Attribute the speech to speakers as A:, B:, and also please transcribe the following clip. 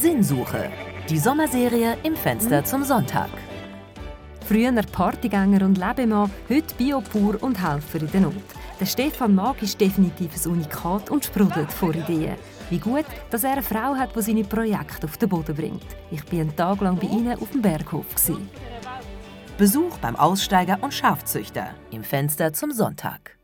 A: Sinnsuche. Die Sommerserie im Fenster hm? zum Sonntag.
B: Früher Partygänger und Lebemann, heute Biopur und Helfer in der Not. Der Stefan Mag ist definitiv ein Unikat und sprudelt vor Ideen. Wie gut, dass er eine Frau hat, die seine Projekte auf den Boden bringt. Ich war einen Tag lang bei ihnen auf dem Berghof.
A: Besuch beim Aussteiger und Schafzüchter im Fenster zum Sonntag.